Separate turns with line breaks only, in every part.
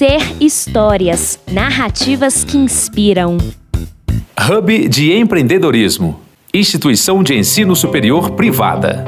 Ser Histórias, narrativas que inspiram.
Hub de Empreendedorismo, instituição de ensino superior privada.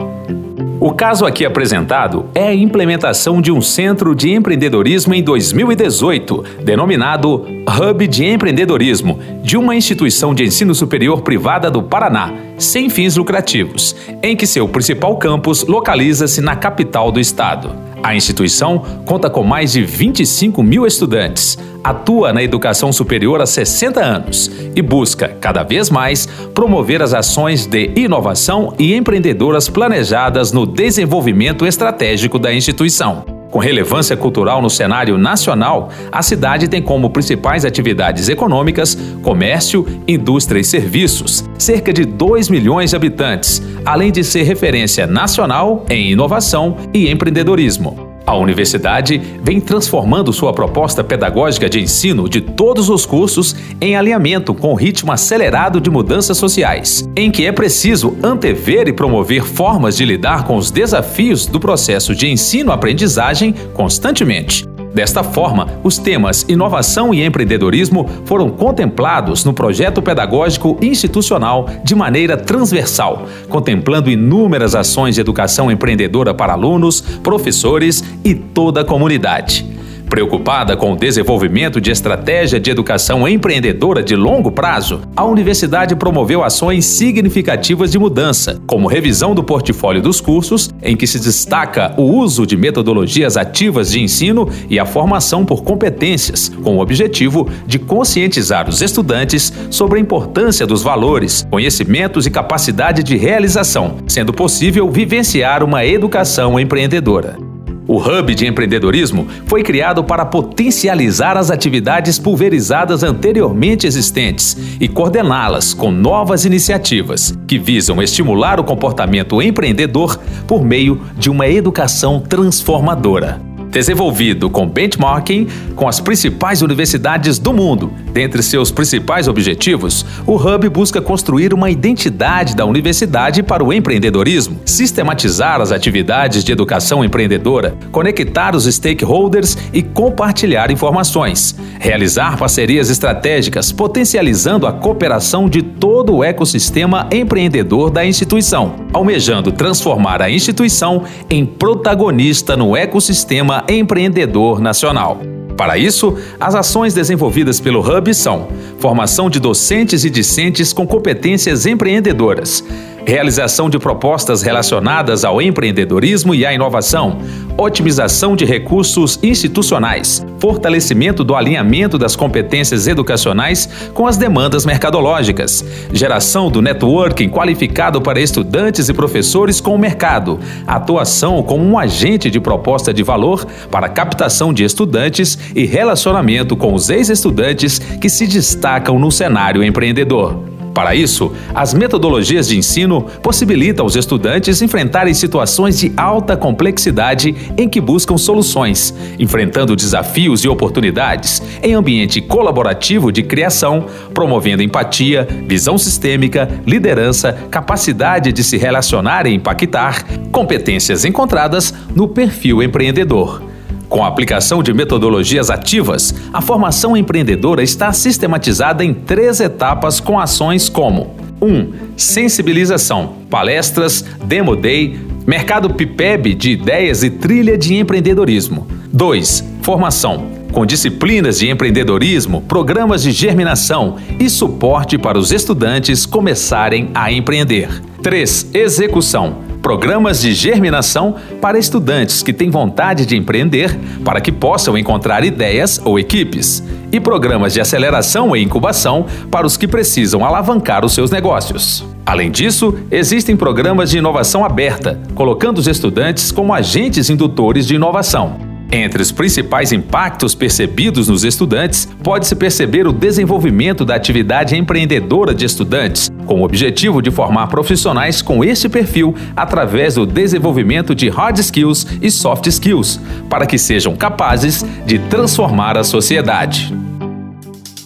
O caso aqui apresentado é a implementação de um centro de empreendedorismo em 2018, denominado Hub de Empreendedorismo, de uma instituição de ensino superior privada do Paraná, sem fins lucrativos, em que seu principal campus localiza-se na capital do estado. A instituição conta com mais de 25 mil estudantes, atua na educação superior há 60 anos e busca, cada vez mais, promover as ações de inovação e empreendedoras planejadas no desenvolvimento estratégico da instituição. Com relevância cultural no cenário nacional, a cidade tem como principais atividades econômicas comércio, indústria e serviços, cerca de 2 milhões de habitantes, além de ser referência nacional em inovação e empreendedorismo. A universidade vem transformando sua proposta pedagógica de ensino de todos os cursos em alinhamento com o ritmo acelerado de mudanças sociais, em que é preciso antever e promover formas de lidar com os desafios do processo de ensino-aprendizagem constantemente. Desta forma, os temas inovação e empreendedorismo foram contemplados no projeto pedagógico institucional de maneira transversal, contemplando inúmeras ações de educação empreendedora para alunos, professores e toda a comunidade. Preocupada com o desenvolvimento de estratégia de educação empreendedora de longo prazo, a universidade promoveu ações significativas de mudança, como revisão do portfólio dos cursos, em que se destaca o uso de metodologias ativas de ensino e a formação por competências, com o objetivo de conscientizar os estudantes sobre a importância dos valores, conhecimentos e capacidade de realização, sendo possível vivenciar uma educação empreendedora. O Hub de Empreendedorismo foi criado para potencializar as atividades pulverizadas anteriormente existentes e coordená-las com novas iniciativas que visam estimular o comportamento empreendedor por meio de uma educação transformadora desenvolvido com benchmarking com as principais universidades do mundo. Dentre seus principais objetivos, o Hub busca construir uma identidade da universidade para o empreendedorismo, sistematizar as atividades de educação empreendedora, conectar os stakeholders e compartilhar informações, realizar parcerias estratégicas, potencializando a cooperação de todo o ecossistema empreendedor da instituição, almejando transformar a instituição em protagonista no ecossistema empreendedor nacional. Para isso, as ações desenvolvidas pelo Hub são formação de docentes e discentes com competências empreendedoras, realização de propostas relacionadas ao empreendedorismo e à inovação, otimização de recursos institucionais, fortalecimento do alinhamento das competências educacionais com as demandas mercadológicas, geração do networking qualificado para estudantes e professores com o mercado, atuação como um agente de proposta de valor para captação de estudantes e relacionamento com os ex-estudantes que se destacam no cenário empreendedor. Para isso, as metodologias de ensino possibilitam aos estudantes enfrentarem situações de alta complexidade em que buscam soluções, enfrentando desafios e oportunidades em ambiente colaborativo de criação, promovendo empatia, visão sistêmica, liderança, capacidade de se relacionar e impactar, competências encontradas no perfil empreendedor. Com a aplicação de metodologias ativas, a formação empreendedora está sistematizada em três etapas com ações como 1. Um, sensibilização, palestras, demo day, mercado PIPEB de ideias e trilha de empreendedorismo. 2. Formação, com disciplinas de empreendedorismo, programas de germinação e suporte para os estudantes começarem a empreender. 3. Execução programas de germinação para estudantes que têm vontade de empreender para que possam encontrar ideias ou equipes, e programas de aceleração e incubação para os que precisam alavancar os seus negócios. Além disso, existem programas de inovação aberta, colocando os estudantes como agentes indutores de inovação. Entre os principais impactos percebidos nos estudantes, pode-se perceber o desenvolvimento da atividade empreendedora de estudantes, com o objetivo de formar profissionais com este perfil através do desenvolvimento de hard skills e soft skills, para que sejam capazes de transformar a sociedade.